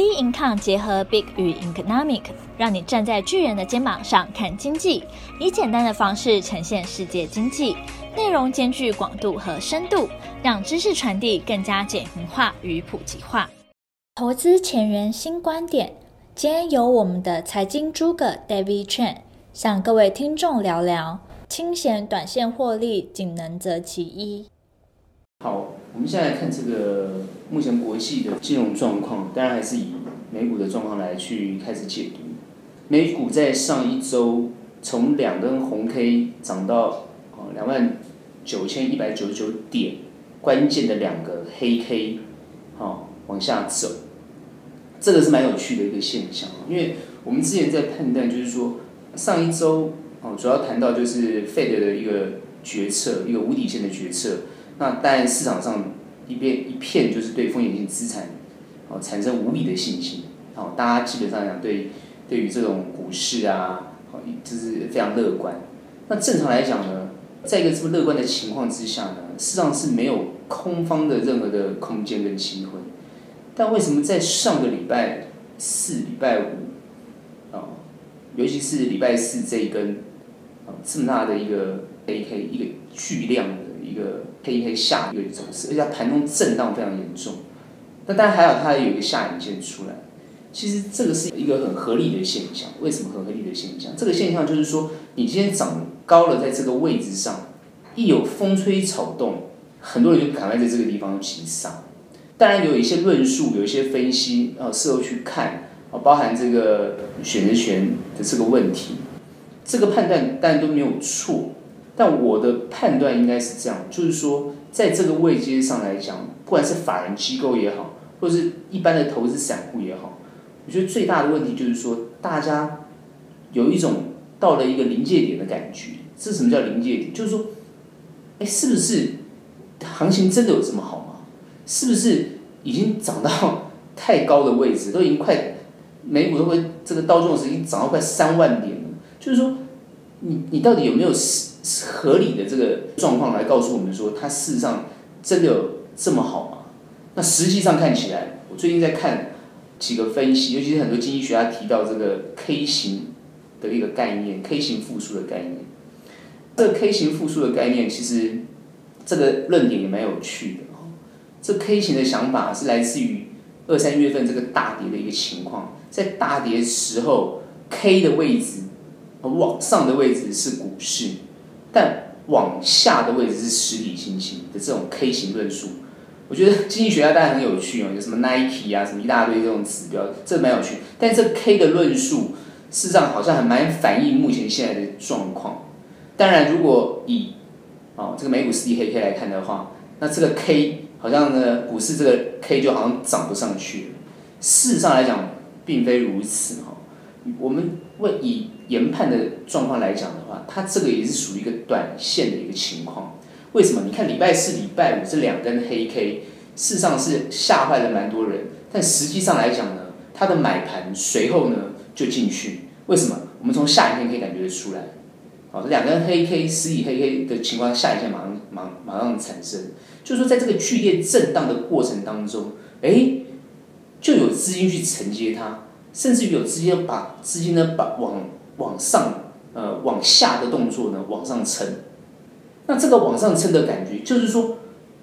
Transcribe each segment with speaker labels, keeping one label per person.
Speaker 1: B Income 结合 Big 与 Economic，让你站在巨人的肩膀上看经济，以简单的方式呈现世界经济，内容兼具广度和深度，让知识传递更加简明化与普及化。投资前沿新观点，今天由我们的财经诸葛 David Chen 向各位听众聊聊，清闲短线获利仅能择其一。
Speaker 2: 好，我们现在来看这个目前国际的金融状况，当然还是以美股的状况来去开始解读。美股在上一周从两根红 K 涨到啊两万九千一百九十九点，关键的两个黑 K，好往下走，这个是蛮有趣的一个现象。因为我们之前在判断，就是说上一周哦主要谈到就是 Fed 的一个决策，一个无底线的决策。那但，市场上一边一片就是对风险性资产哦产生无比的信心，哦，大家基本上讲对对于这种股市啊，哦，就是非常乐观。那正常来讲呢，在一个这么乐观的情况之下呢，市场是没有空方的任何的空间跟机会。但为什么在上个礼拜四、礼拜五，啊，尤其是礼拜四这一根啊这么大的一个 A K 一个巨量一个。黑黑下一个走势，而且盘中震荡非常严重。那当然还有它有一个下影线出来，其实这个是一个很合理的现象。为什么很合理的现象？这个现象就是说，你今天涨高了，在这个位置上，一有风吹草动，很多人就赶快在这个地方急杀。当然有一些论述，有一些分析啊，事后去看啊，包含这个选择权的这个问题，这个判断当然都没有错。但我的判断应该是这样，就是说，在这个位阶上来讲，不管是法人机构也好，或者是一般的投资散户也好，我觉得最大的问题就是说，大家有一种到了一个临界点的感觉。这什么叫临界点？就是说，哎，是不是行情真的有这么好吗？是不是已经涨到 太高的位置，都已经快美股都会这个道琼斯已经涨到快三万点了？就是说，你你到底有没有？合理的这个状况来告诉我们说，它事实上真的有这么好吗？那实际上看起来，我最近在看几个分析，尤其是很多经济学家提到这个 K 型的一个概念，K 型复苏的概念。这 K 型复苏的概念，其实这个论点也蛮有趣的。这 K 型的想法是来自于二三月份这个大跌的一个情况，在大跌时候，K 的位置往上的位置是股市。但往下的位置是实体经济的这种 K 型论述，我觉得经济学家当然很有趣哦，有什么 Nike 啊，什么一大堆这种指标，这蛮有趣。但这 K 的论述，事实上好像还蛮反映目前现在的状况。当然，如果以哦这个美股四 D 黑 K 来看的话，那这个 K 好像呢股市这个 K 就好像涨不上去了。事实上来讲，并非如此哈。我们为以研判的状况来讲的话，它这个也是属于一个短线的一个情况。为什么？你看礼拜四、礼拜五这两根黑 K，事实上是吓坏了蛮多人。但实际上来讲呢，它的买盘随后呢就进去。为什么？我们从下一天可以感觉得出来。好，这两根黑 K、实体黑 K 的情况，下一天马上、马马上产生。就是说，在这个剧烈震荡的过程当中，哎，就有资金去承接它。甚至于有资金把资金呢，把往往上呃往下的动作呢往上撑，那这个往上撑的感觉，就是说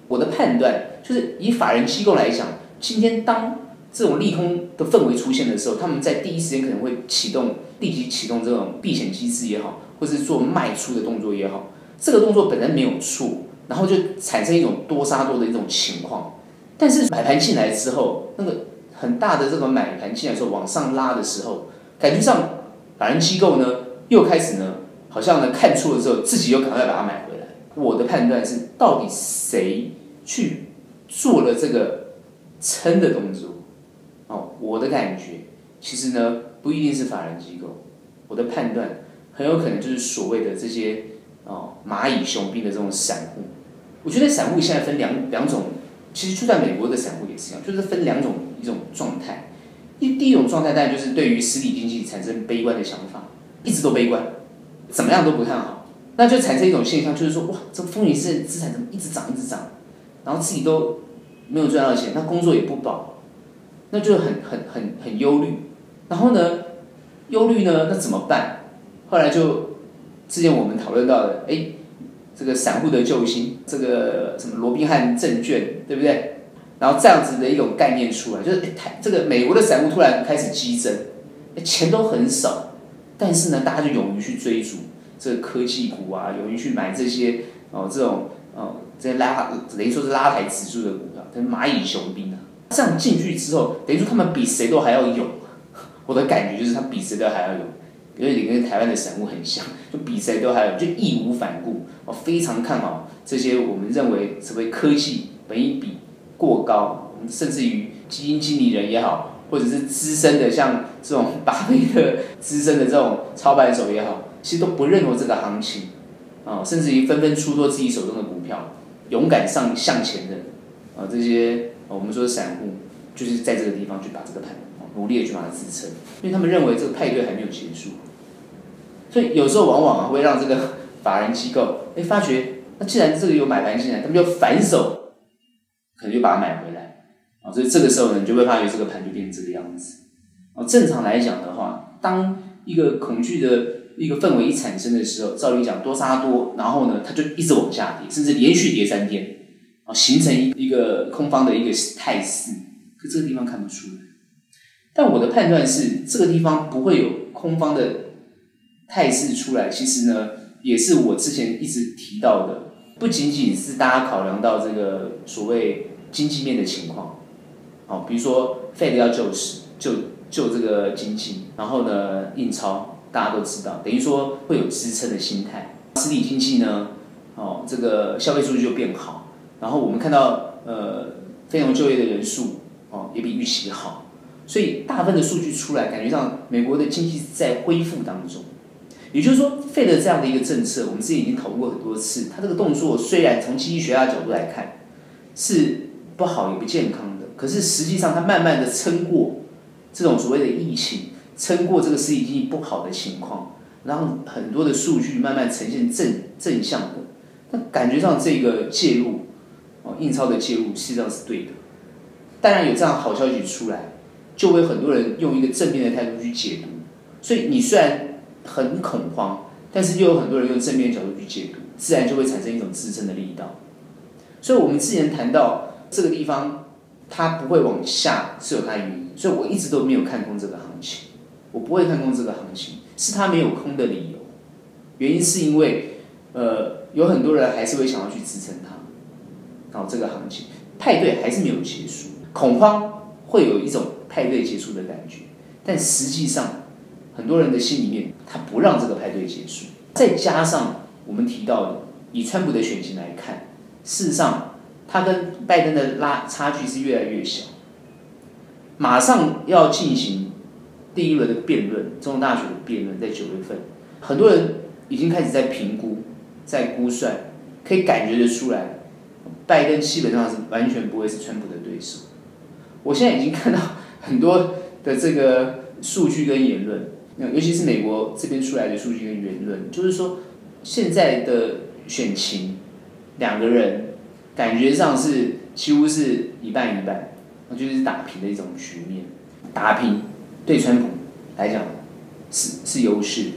Speaker 2: 我的判断就是以法人机构来讲，今天当这种利空的氛围出现的时候，他们在第一时间可能会启动立即启动这种避险机制也好，或是做卖出的动作也好，这个动作本身没有错，然后就产生一种多杀多的一种情况，但是买盘进来之后，那个。很大的这个买盘进来的时候往上拉的时候，感觉上法人机构呢又开始呢，好像呢看错了之后，自己又赶快把它买回来。我的判断是，到底谁去做了这个撑的动作？哦，我的感觉其实呢不一定是法人机构，我的判断很有可能就是所谓的这些哦蚂蚁雄兵的这种散户。我觉得散户现在分两两种。其实就在美国的散户也是一样，就是分两种一种状态。一第一种状态，当然就是对于实体经济产生悲观的想法，一直都悲观，怎么样都不看好，那就产生一种现象，就是说哇，这个风险性资产怎么一直涨一直涨，然后自己都没有赚到钱，那工作也不保，那就很很很很忧虑。然后呢，忧虑呢，那怎么办？后来就之前我们讨论到的，哎，这个散户的救星，这个什么罗宾汉证券，对不对？然后这样子的一种概念出来，就是台这个美国的散户突然开始激增，钱都很少，但是呢，大家就勇于去追逐这个科技股啊，勇于去买这些哦这种哦这些拉等于说是拉抬指数的股票，跟蚂蚁雄兵啊，这样进去之后，等于说他们比谁都还要勇。我的感觉就是他比谁都还要勇，因为你跟台湾的散户很像，就比谁都还有，就义无反顾，我非常看好这些我们认为所谓科技本一比过高，甚至于基金经理人也好，或者是资深的像这种巴菲特资深的这种操盘手也好，其实都不认同这个行情，啊，甚至于纷纷出脱自己手中的股票，勇敢上向前的啊这些我们说的散户，就是在这个地方去打这个盘，努力的去把它支撑，因为他们认为这个派对还没有结束，所以有时候往往啊会让这个法人机构哎发觉，那既然这个有买盘进来，他们就反手。可能就把它买回来，啊，所以这个时候呢，你就会发觉这个盘就变成这个样子。啊，正常来讲的话，当一个恐惧的一个氛围一产生的时候，照理讲多杀多，然后呢，它就一直往下跌，甚至连续跌三天，啊，形成一一个空方的一个态势。可这个地方看不出来。但我的判断是，这个地方不会有空方的态势出来。其实呢，也是我之前一直提到的。不仅仅是大家考量到这个所谓经济面的情况，哦，比如说 Fed 要救市，救救这个经济，然后呢印钞，大家都知道，等于说会有支撑的心态。实体经济呢，哦，这个消费数据就变好，然后我们看到呃非农就业的人数哦也比预期好，所以大部分的数据出来，感觉上美国的经济在恢复当中。也就是说，Fed 这样的一个政策，我们之前已经讨论过很多次。它这个动作虽然从经济学家角度来看是不好也不健康的，可是实际上它慢慢的撑过这种所谓的疫情，撑过这个实体经济不好的情况，让很多的数据慢慢呈现正正向的。那感觉上这个介入哦，印钞的介入实际上是对的。当然有这样好消息出来，就会很多人用一个正面的态度去解读。所以你虽然很恐慌，但是又有很多人用正面角度去解读，自然就会产生一种支撑的力道。所以，我们之前谈到这个地方，它不会往下是有它的原因，所以我一直都没有看空这个行情。我不会看空这个行情，是它没有空的理由。原因是因为，呃，有很多人还是会想要去支撑它。然后这个行情派对还是没有结束，恐慌会有一种派对结束的感觉，但实际上。很多人的心里面，他不让这个派对结束。再加上我们提到的，以川普的选情来看，事实上他跟拜登的拉差距是越来越小。马上要进行第一轮的辩论，总统大选的辩论在九月份，很多人已经开始在评估、在估算，可以感觉得出来，拜登基本上是完全不会是川普的对手。我现在已经看到很多的这个数据跟言论。那尤其是美国这边出来的数据跟言论，就是说现在的选情，两个人感觉上是几乎是一半一半，就是打平的一种局面。打平对川普来讲是是优势。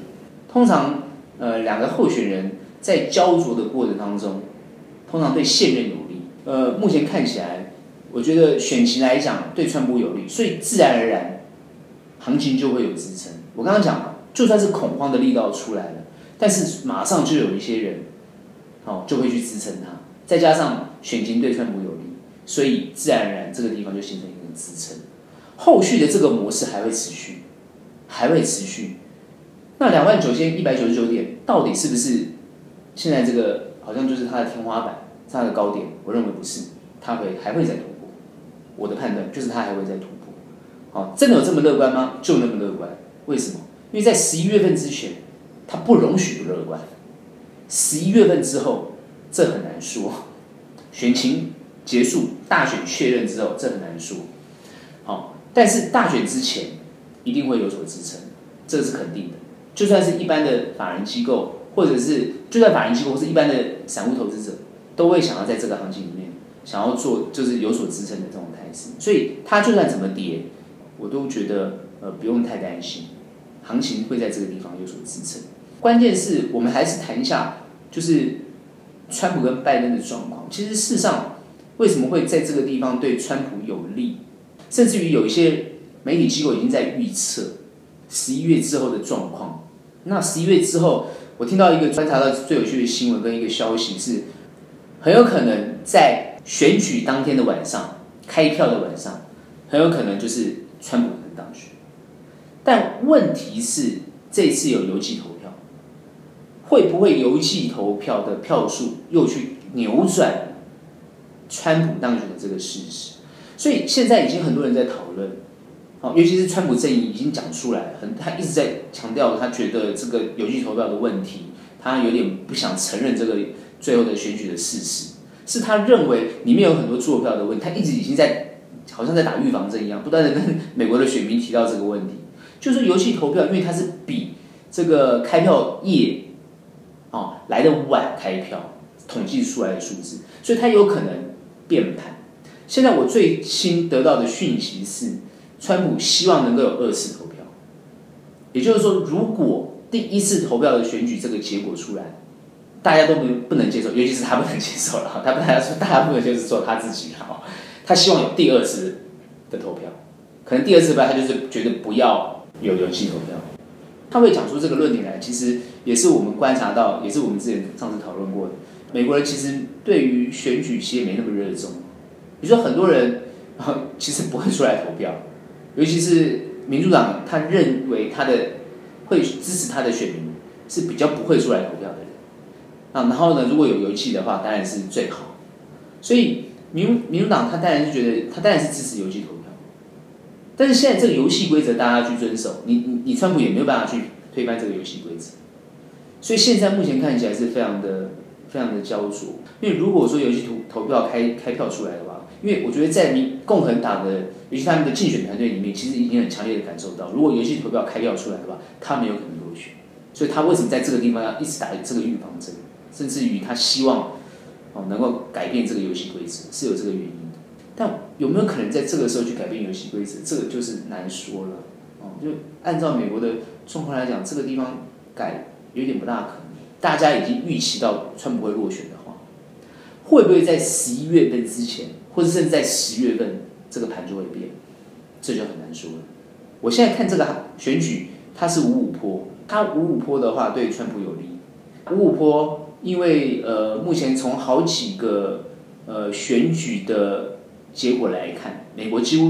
Speaker 2: 通常呃两个候选人在焦灼的过程当中，通常对现任有利。呃，目前看起来，我觉得选情来讲对川普有利，所以自然而然行情就会有支撑。我刚刚讲了，就算是恐慌的力道出来了，但是马上就有一些人，哦，就会去支撑它。再加上选情对川普有利，所以自然而然这个地方就形成一个支撑。后续的这个模式还会持续，还会持续。那两万九千一百九十九点到底是不是现在这个好像就是它的天花板，它的高点？我认为不是，它会还会再突破。我的判断就是它还会再突破。好，真的有这么乐观吗？就那么乐观。为什么？因为在十一月份之前，它不容许不乐观。十一月份之后，这很难说。选情结束，大选确认之后，这很难说。好，但是大选之前一定会有所支撑，这是肯定的。就算是一般的法人机构，或者是就算法人机构或是一般的散户投资者，都会想要在这个行情里面想要做就是有所支撑的这种态势，所以它就算怎么跌，我都觉得呃不用太担心，行情会在这个地方有所支撑。关键是我们还是谈一下，就是川普跟拜登的状况。其实事实上，为什么会在这个地方对川普有利？甚至于有一些媒体机构已经在预测十一月之后的状况。那十一月之后，我听到一个观察到最有趣的新闻跟一个消息是，很有可能在选举当天的晚上，开票的晚上，很有可能就是川普能当选。但问题是，这次有邮寄投票，会不会邮寄投票的票数又去扭转川普当选的这个事实？所以现在已经很多人在讨论。好，尤其是川普阵营已经讲出来，很他一直在强调，他觉得这个邮寄投票的问题，他有点不想承认这个最后的选举的事实，是他认为里面有很多作票的问题，他一直已经在好像在打预防针一样，不断的跟美国的选民提到这个问题，就是游戏投票，因为它是比这个开票夜哦来的晚开票统计出来的数字，所以它有可能变盘。现在我最新得到的讯息是。川普希望能够有二次投票，也就是说，如果第一次投票的选举这个结果出来，大家都不不能接受，尤其是他不能接受了，他不能说大家不能接受他自己哈，他希望有第二次的投票，可能第二次吧，他就是觉得不要有邮寄投票，他会讲出这个论点来，其实也是我们观察到，也是我们之前上次讨论过的，美国人其实对于选举其实没那么热衷，你说很多人 其实不会出来投票。尤其是民主党，他认为他的会支持他的选民是比较不会出来投票的人啊。然后呢，如果有邮寄的话，当然是最好。所以民民主党他当然是觉得他当然是支持邮寄投票。但是现在这个游戏规则大家去遵守，你你你川普也没有办法去推翻这个游戏规则。所以现在目前看起来是非常的非常的焦灼。因为如果说游戏投投票开开票出来的话，因为我觉得在民共和党的，尤其他们的竞选团队里面，其实已经很强烈的感受到，如果游戏投票开票出来的话，他没有可能落选。所以他为什么在这个地方要一直打这个预防针，甚至于他希望哦能够改变这个游戏规则，是有这个原因。那有没有可能在这个时候去改变游戏规则，这个就是难说了。哦，就按照美国的状况来讲，这个地方改有点不大可能。大家已经预期到川普会落选的话，会不会在十一月份之前？或者甚至在十月份，这个盘就会变，这就很难说了。我现在看这个选举，它是五五坡，它五五坡的话对川普有利。五五坡，因为呃，目前从好几个呃选举的结果来看，美国几乎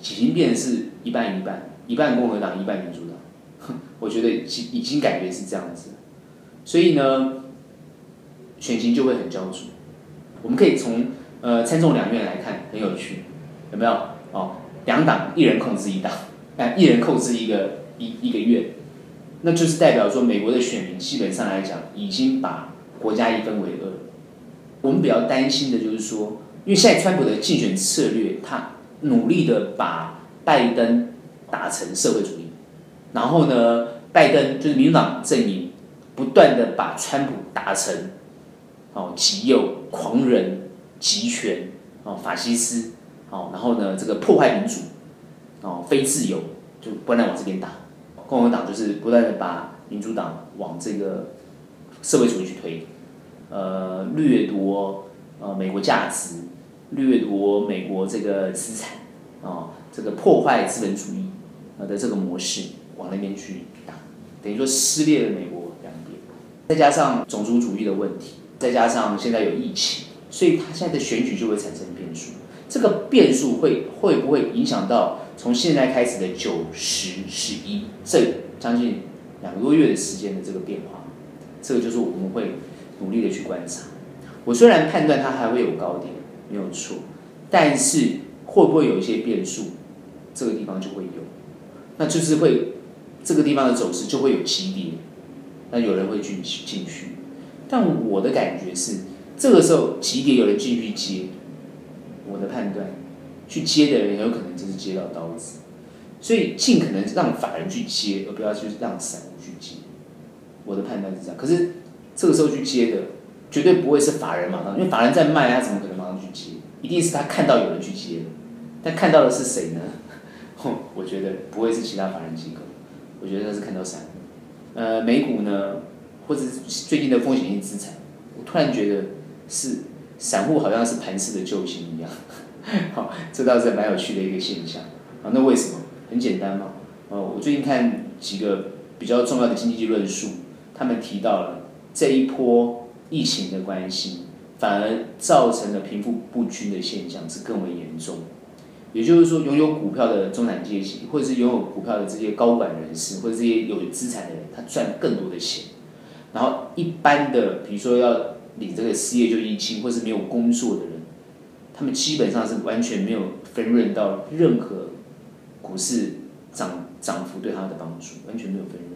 Speaker 2: 已经变成是一半一半，一半共和党，一半民主党。我觉得已已经感觉是这样子，所以呢，选情就会很焦灼。我们可以从。呃，参众两院来看很有趣，有没有？哦，两党一人控制一党，哎，一人控制一个一一个月，那就是代表说美国的选民基本上来讲已经把国家一分为二。我们比较担心的就是说，因为现在川普的竞选策略，他努力的把拜登打成社会主义，然后呢，拜登就是民主党阵营不断的把川普打成哦极右狂人。集权哦，法西斯哦，然后呢，这个破坏民主哦，非自由就不断往这边打。共和党就是不断的把民主党往这个社会主义去推，呃，掠夺呃美国价值，掠夺美国这个资产哦，这个破坏资本主义啊的这个模式往那边去打，等于说撕裂了美国两边，再加上种族主义的问题，再加上现在有疫情。所以他现在的选举就会产生变数，这个变数会会不会影响到从现在开始的九十十一这将近两个多月的时间的这个变化？这个就是我们会努力的去观察。我虽然判断它还会有高点，没有错，但是会不会有一些变数？这个地方就会有，那就是会这个地方的走势就会有级别，那有人会进进去，但我的感觉是。这个时候，急跌有人进去接，我的判断，去接的人很有可能就是接到刀子，所以尽可能让法人去接，而不要去让散户去接。我的判断是这样。可是这个时候去接的，绝对不会是法人马上，因为法人在卖，他怎么可能去接？一定是他看到有人去接，但看到的是谁呢？哼，我觉得不会是其他法人机构，我觉得他是看到散户。呃，美股呢，或者最近的风险性资产，我突然觉得是散户好像是盘势的救星一样。好，这倒是蛮有趣的一个现象。啊，那为什么？很简单嘛。哦，我最近看几个比较重要的经济论述，他们提到了这一波疫情的关系，反而造成了贫富不均的现象是更为严重。也就是说，拥有股票的中产阶级，或者是拥有股票的这些高管人士，或者这些有资产的人，他赚更多的钱。然后，一般的，比如说要领这个失业救济金，或是没有工作的人，他们基本上是完全没有分润到任何股市涨涨幅对他的帮助，完全没有分润。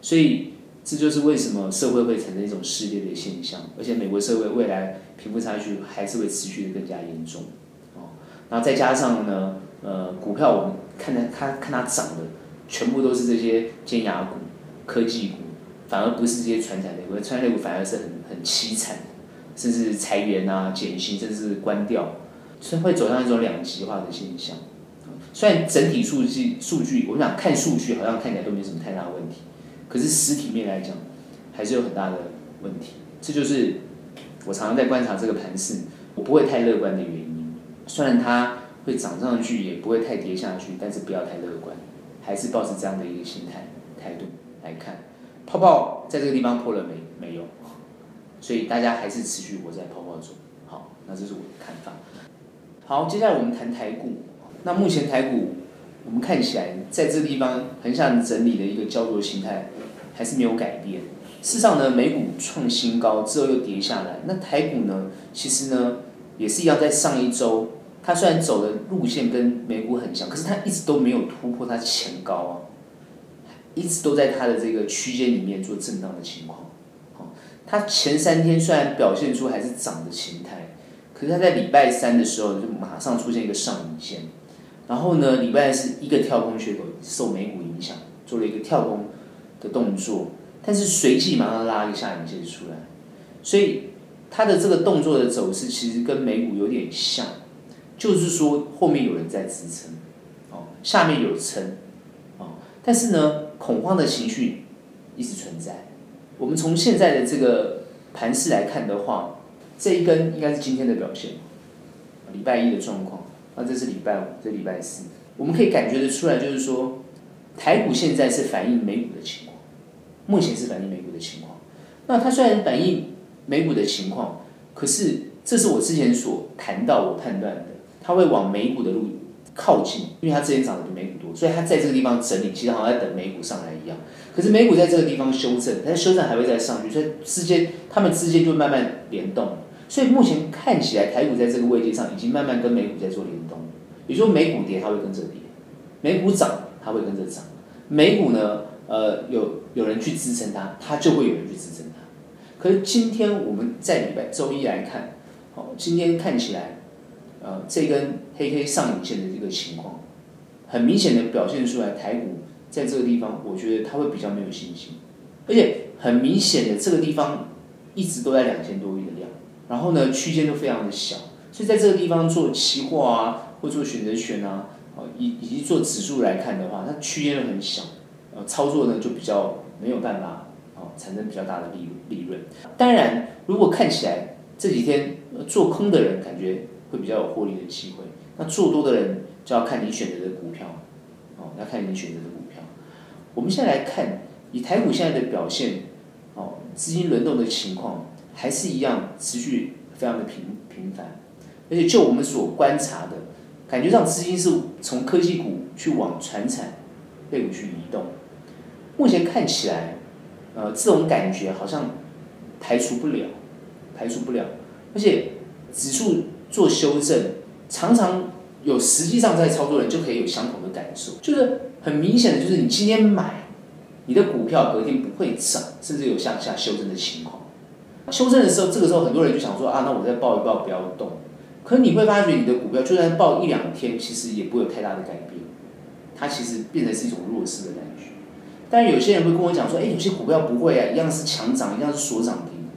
Speaker 2: 所以，这就是为什么社会会产生一种撕裂的现象，而且美国社会未来贫富差距还是会持续的更加严重。哦然后再加上呢，呃，股票我们看它看看它涨的，全部都是这些尖牙股、科技股，反而不是这些传产类股，传产类股反而是很很凄惨，甚至裁员啊、减薪，甚至关掉，所以会走向一种两极化的现象。虽然整体数据数据，我想看数据好像看起来都没什么太大问题，可是实体面来讲，还是有很大的问题。这就是我常常在观察这个盘势，我不会太乐观的原因。虽然它会涨上去，也不会太跌下去，但是不要太乐观，还是抱持这样的一个心态态度来看。泡泡在这个地方破了没？没有，所以大家还是持续活在泡泡中。好，那这是我的看法。好，接下来我们谈台股。那目前台股我们看起来在这个地方横向整理的一个焦灼形态还是没有改变。事实上呢，美股创新高之后又跌下来，那台股呢，其实呢？也是一样，在上一周，它虽然走的路线跟美股很像，可是它一直都没有突破它前高啊，一直都在它的这个区间里面做震荡的情况。它前三天虽然表现出还是涨的形态，可是它在礼拜三的时候就马上出现一个上影线，然后呢，礼拜是一个跳空缺口受美股影响，做了一个跳空的动作，但是随即马上拉一个下影线出来，所以。它的这个动作的走势其实跟美股有点像，就是说后面有人在支撑，哦，下面有撑，哦，但是呢，恐慌的情绪一直存在。我们从现在的这个盘势来看的话，这一根应该是今天的表现，礼拜一的状况，那这是礼拜五，这礼拜四，我们可以感觉得出来，就是说台股现在是反映美股的情况，目前是反映美股的情况。那它虽然反映。美股的情况，可是这是我之前所谈到我判断的，它会往美股的路靠近，因为它之前涨得比美股多，所以它在这个地方整理，其实好像在等美股上来一样。可是美股在这个地方修正，但修正还会再上去，所以之间它们之间就慢慢联动。所以目前看起来台股在这个位置上已经慢慢跟美股在做联动，也就说美股跌它会跟着跌，美股涨它会跟着涨，美股呢，呃，有有人去支撑它，它就会有人去支撑它。可是今天我们在礼拜周一来看，好，今天看起来，呃，这根黑黑上影线的这个情况，很明显的表现出来，台股在这个地方，我觉得它会比较没有信心，而且很明显的这个地方一直都在两千多亿的，然后呢区间都非常的小，所以在这个地方做期货啊，或做选择权啊，以以及做指数来看的话，它区间又很小，呃，操作呢就比较没有办法。哦产生比较大的利利润。当然，如果看起来这几天做空的人感觉会比较有获利的机会，那做多的人就要看你选择的股票，哦，要看你选择的股票。我们现在来看，以台股现在的表现，哦，资金轮动的情况还是一样持续非常的频频繁，而且就我们所观察的，感觉上资金是从科技股去往传产类股去移动。目前看起来。呃，这种感觉好像排除不了，排除不了，而且指数做修正，常常有实际上在操作人就可以有相同的感受，就是很明显的，就是你今天买，你的股票隔天不会涨，甚至有向下修正的情况。修正的时候，这个时候很多人就想说啊，那我再抱一抱，不要动。可是你会发觉，你的股票就算抱一两天，其实也不会有太大的改变，它其实变成是一种弱势的感觉。但有些人会跟我讲说，哎，有些股票不会啊，一样是强涨，一样是锁涨停。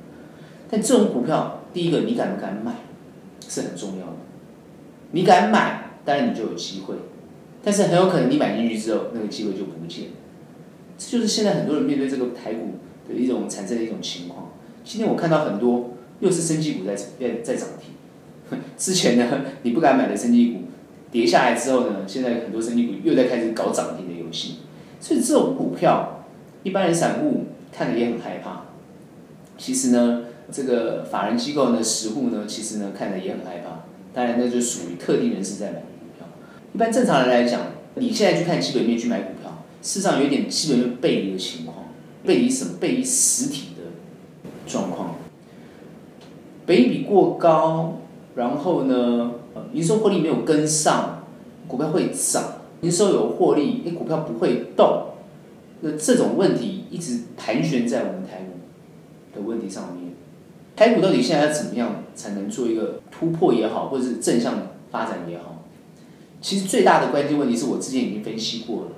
Speaker 2: 但这种股票，第一个你敢不敢买，是很重要的。你敢买，当然你就有机会，但是很有可能你买进去之后，那个机会就不见了。这就是现在很多人面对这个台股的一种产生的一种情况。今天我看到很多又是生技股在在在涨停，之前呢你不敢买的生技股跌下来之后呢，现在很多生技股又在开始搞涨停的游戏。所以这种股票，一般人散户看了也很害怕。其实呢，这个法人机构呢、实户呢，其实呢看了也很害怕。当然，那就属于特定人士在买股票。一般正常人来讲，你现在去看基本面去买股票，事实上有点基本面背离的情况，背离什么？背离实体状况。北比过高，然后呢，营收获利没有跟上，股票会涨。营收有获利，哎，股票不会动。那这种问题一直盘旋在我们台股的问题上面。台股到底现在要怎么样才能做一个突破也好，或者是正向发展也好？其实最大的关键问题是我之前已经分析过了。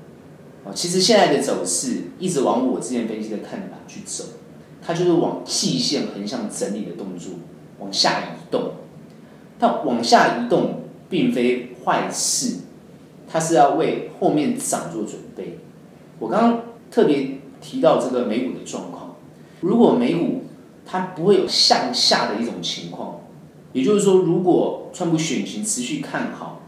Speaker 2: 其实现在的走势一直往我之前分析的看法去走，它就是往季线横向整理的动作，往下移动。但往下移动并非坏事，它是要为后面涨做准备。我刚刚特别提到这个美股的状况，如果美股它不会有向下的一种情况，也就是说，如果川普选情持续看好，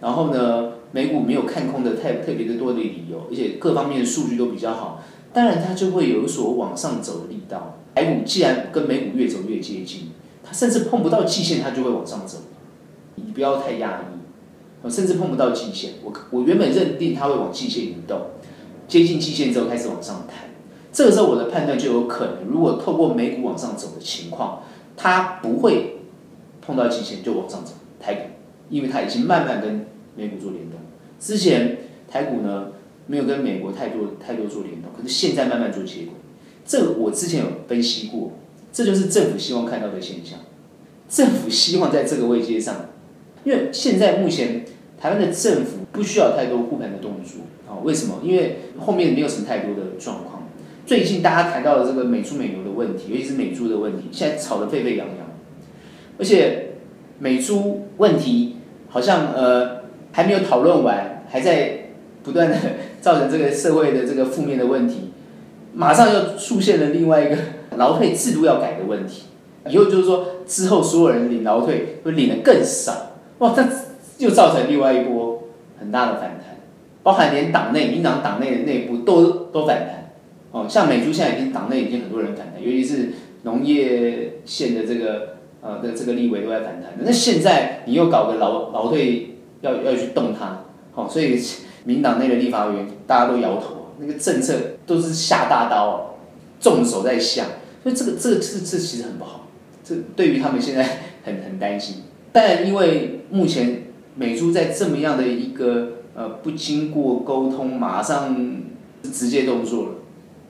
Speaker 2: 然后呢，美股没有看空的太特别的多的理由，而且各方面的数据都比较好，当然它就会有所往上走的力道。台股既然跟美股越走越接近，它甚至碰不到季线，它就会往上走。你不要太压抑，甚至碰不到季线，我我原本认定它会往季线移动，接近季线之后开始往上弹。这个时候我的判断就有可能，如果透过美股往上走的情况，它不会碰到季线就往上走。台股，因为它已经慢慢跟美股做联动。之前台股呢没有跟美国太多太多做联动，可是现在慢慢做接轨。这个我之前有分析过，这就是政府希望看到的现象。政府希望在这个位阶上，因为现在目前台湾的政府不需要太多护盘的动作啊？为什么？因为后面没有什么太多的状况。最近大家谈到的这个美猪美牛的问题，尤其是美猪的问题，现在吵得沸沸扬扬。而且美猪问题好像呃还没有讨论完，还在不断的造成这个社会的这个负面的问题，马上又出现了另外一个劳退制度要改的问题。以后就是说之后所有人领劳退会领得更少，哇，这又造成另外一波很大的反弹，包含连党内民党党内的内部都都反弹。哦，像美珠现在已经党内已经很多人反弹，尤其是农业县的这个呃的这个立委都在反弹。那现在你又搞个劳劳退要要去动它，好、哦，所以民党内的立法委员大家都摇头，那个政策都是下大刀，重手在下，所以这个这个这这其实很不好，这对于他们现在很很担心。但因为目前美猪在这么样的一个呃不经过沟通，马上直接动作了。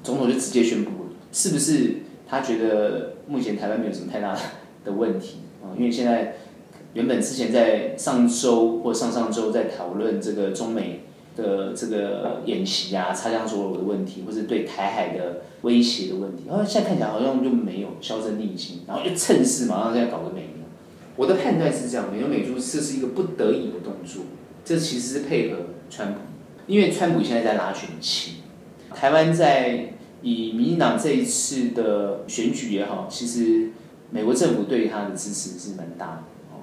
Speaker 2: 总统就直接宣布了，是不是他觉得目前台湾没有什么太大的问题啊？因为现在原本之前在上周或上上周在讨论这个中美的这个演习啊、擦枪走火的问题，或者对台海的威胁的问题，然后现在看起来好像就没有销声匿迹，然后就趁势马上现在搞个美。我的判断是这样，美牛美猪这是一个不得已的动作，这其实是配合川普，因为川普现在在拉选情，台湾在。以民进党这一次的选举也好，其实美国政府对他的支持是蛮大的，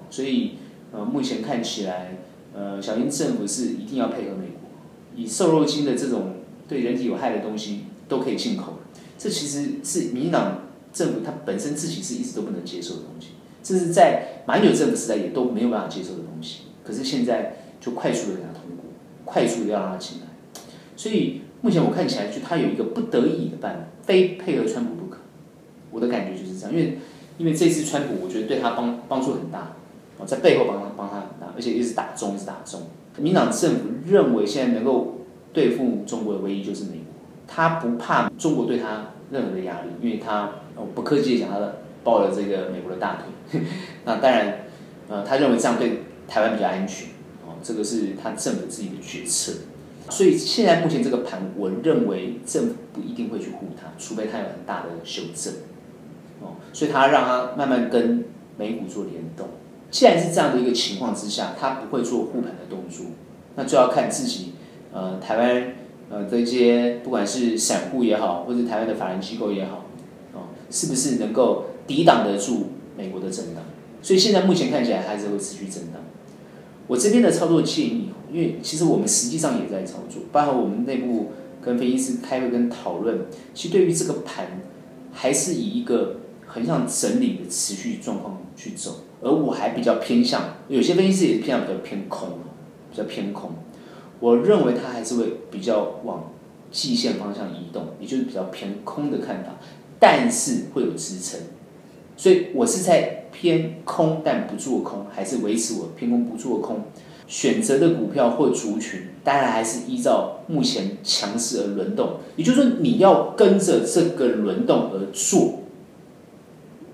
Speaker 2: 所以呃目前看起来，呃小英政府是一定要配合美，以瘦肉精的这种对人体有害的东西都可以进口，这其实是民进党政府他本身自己是一直都不能接受的东西，这是在马英九政府时代也都没有办法接受的东西，可是现在就快速的给他通过，快速的要让他进来，所以。目前我看起来，就他有一个不得已的办法，非配合川普不可。我的感觉就是这样，因为因为这次川普，我觉得对他帮帮助很大，哦，在背后帮他帮他很大，而且一直打中，一直打中。民党政府认为现在能够对付中国的唯一就是美国，他不怕中国对他任何的压力，因为他不客气的讲，他抱了这个美国的大腿。那当然，呃，他认为这样对台湾比较安全，哦，这个是他政府自己的决策。所以现在目前这个盘，我认为政府不一定会去护他，除非他有很大的修正，哦，所以他让他慢慢跟美股做联动。既然是这样的一个情况之下，他不会做护盘的动作，那就要看自己，呃，台湾呃这些不管是散户也好，或者台湾的法人机构也好，哦，是不是能够抵挡得住美国的震荡？所以现在目前看起来还是会持续震荡。我这边的操作建议，因为其实我们实际上也在操作，包括我们内部跟分析师开会跟讨论，其实对于这个盘，还是以一个横向整理的持续状况去走。而我还比较偏向，有些分析师也偏向比较偏空，比较偏空。我认为它还是会比较往季线方向移动，也就是比较偏空的看法，但是会有支撑。所以我是在偏空但不做空，还是维持我偏空不做空？选择的股票或族群，当然还是依照目前强势而轮动。也就是说，你要跟着这个轮动而做，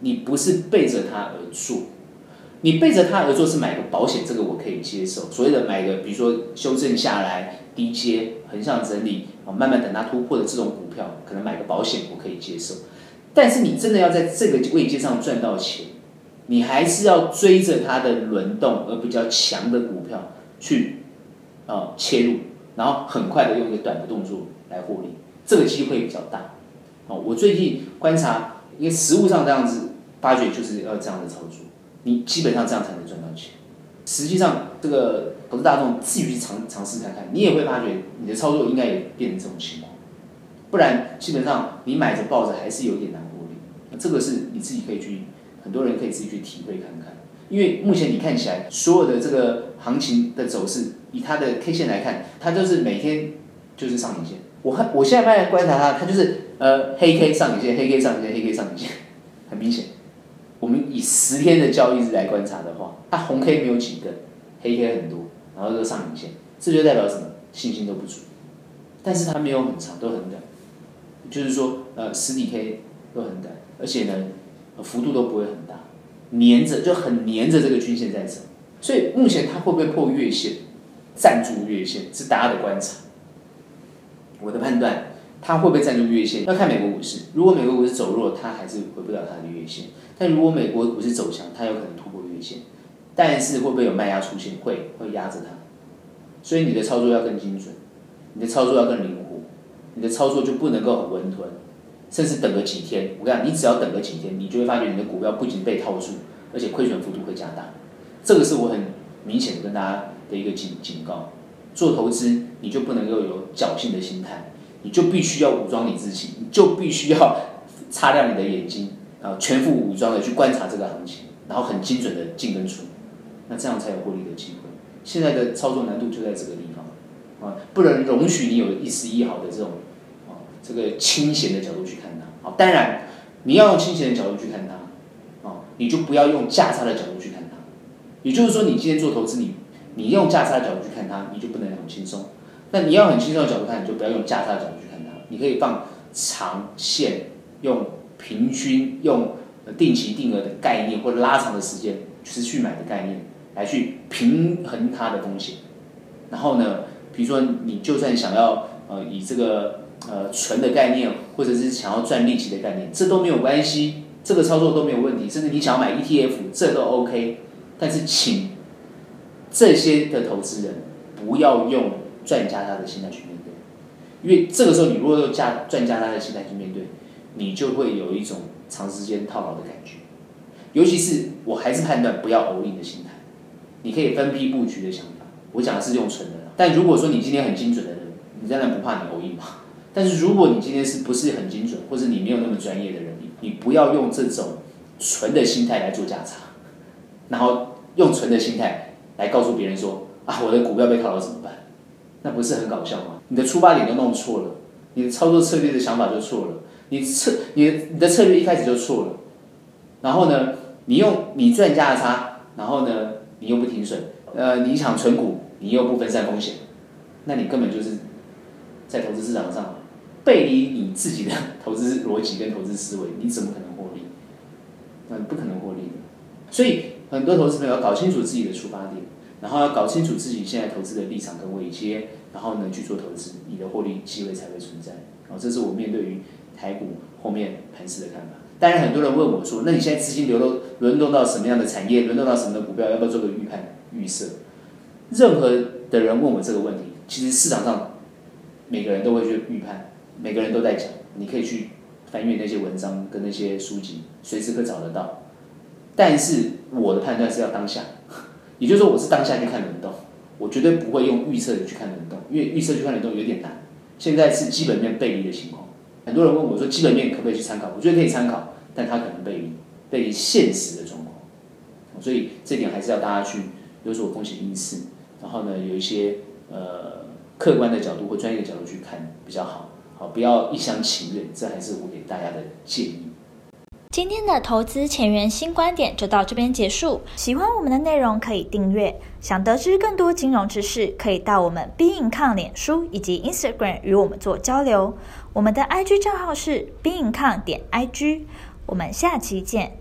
Speaker 2: 你不是背着它而做。你背着他而做是买个保险，这个我可以接受。所谓的买个，比如说修正下来低阶横向整理啊，慢慢等它突破的这种股票，可能买个保险我可以接受。但是你真的要在这个位阶上赚到钱，你还是要追着它的轮动而比较强的股票去啊切入，然后很快的用一个短的动作来获利，这个机会比较大。哦，我最近观察，因为实物上这样子发觉就是要这样的操作。你基本上这样才能赚到钱。实际上，这个投资大众自己去尝尝试看看，你也会发觉你的操作应该也变成这种情况。不然，基本上你买着抱着还是有点难获利。这个是你自己可以去，很多人可以自己去体会看看。因为目前你看起来所有的这个行情的走势，以它的 K 线来看，它就是每天就是上影线。我看我现在在观察它，它就是呃黑 K 上影线，黑 K 上影线，黑 K 上影线，很明显。我们以十天的交易日来观察的话，它红 K 没有几根，黑 K 很多，然后就上影线，这就代表什么？信心都不足。但是它没有很长，都很短，就是说，呃，实体 K 都很短，而且呢，幅度都不会很大，黏着就很黏着这个均线在走。所以目前它会不会破月线，站住月线是大家的观察。我的判断。它会不会站住月线？要看美国股市。如果美国股市走弱，它还是回不了它的月线。但如果美国股市走强，它有可能突破月线。但是会不会有卖压出现？会，会压着它。所以你的操作要更精准，你的操作要更灵活，你的操作就不能够很温吞，甚至等个几天。我跟你讲，你只要等个几天，你就会发觉你的股票不仅被套住，而且亏损幅度会加大。这个是我很明显的跟大家的一个警警告。做投资，你就不能够有侥幸的心态。你就必须要武装你自己，你就必须要擦亮你的眼睛，啊，全副武装的去观察这个行情，然后很精准的进跟出，那这样才有获利的机会。现在的操作难度就在这个地方，啊，不能容许你有一丝一毫的这种，啊，这个清闲的角度去看它。啊，当然你要用清闲的角度去看它，啊，你就不要用价差的角度去看它。也就是说，你今天做投资，你你用价差的角度去看它，你就不能很轻松。那你要很轻松的角度看，你就不要用价差的角度去看它。你可以放长线，用平均、用定期定额的概念，或者拉长的时间持续买的概念，来去平衡它的风险。然后呢，比如说你就算想要呃以这个呃纯的概念，或者是想要赚利息的概念，这都没有关系，这个操作都没有问题。甚至你想要买 ETF，这都 OK。但是请这些的投资人不要用。赚加差的心态去面对，因为这个时候你如果用加赚加差的心态去面对，你就会有一种长时间套牢的感觉。尤其是我还是判断不要 all in 的心态，你可以分批布局的想法。我讲的是用纯的，但如果说你今天很精准的人，你当然不怕你 all in 嘛。但是如果你今天是不是很精准，或者你没有那么专业的人，你你不要用这种纯的心态来做价差，然后用纯的心态来告诉别人说啊，我的股票被套牢怎么办？那不是很搞笑吗？你的出发点就弄错了，你的操作策略的想法就错了，你策你的你的策略一开始就错了，然后呢，你用你赚价差，然后呢，你又不停损，呃，你想存股，你又不分散风险，那你根本就是在投资市场上背离你自己的投资逻辑跟投资思维，你怎么可能获利？那不可能获利的。所以很多投资朋友要搞清楚自己的出发点。然后要搞清楚自己现在投资的立场跟位阶，然后呢去做投资，你的获利机会才会存在。好，这是我面对于台股后面盘势的看法。当然，很多人问我说：“那你现在资金流动轮动到什么样的产业，轮动到什么的股票，要不要做个预判预设？”任何的人问我这个问题，其实市场上每个人都会去预判，每个人都在讲，你可以去翻阅那些文章跟那些书籍，随时可找得到。但是我的判断是要当下，也就是说，我是当下去看轮动，我绝对不会用预测去看轮动，因为预测去看轮动有点难。现在是基本面背离的情况，很多人问我说，基本面可不可以去参考？我觉得可以参考，但它可能背离背离现实的状况，所以这点还是要大家去有所风险意识。然后呢，有一些呃客观的角度或专业的角度去看比较好，好，不要一厢情愿，这还是我给大家的建议。
Speaker 1: 今天的投资前沿新观点就到这边结束。喜欢我们的内容可以订阅，想得知更多金融知识，可以到我们 b e i n c o m 脸书以及 Instagram 与我们做交流。我们的 IG 账号是 b e i n c o m 点 IG，我们下期见。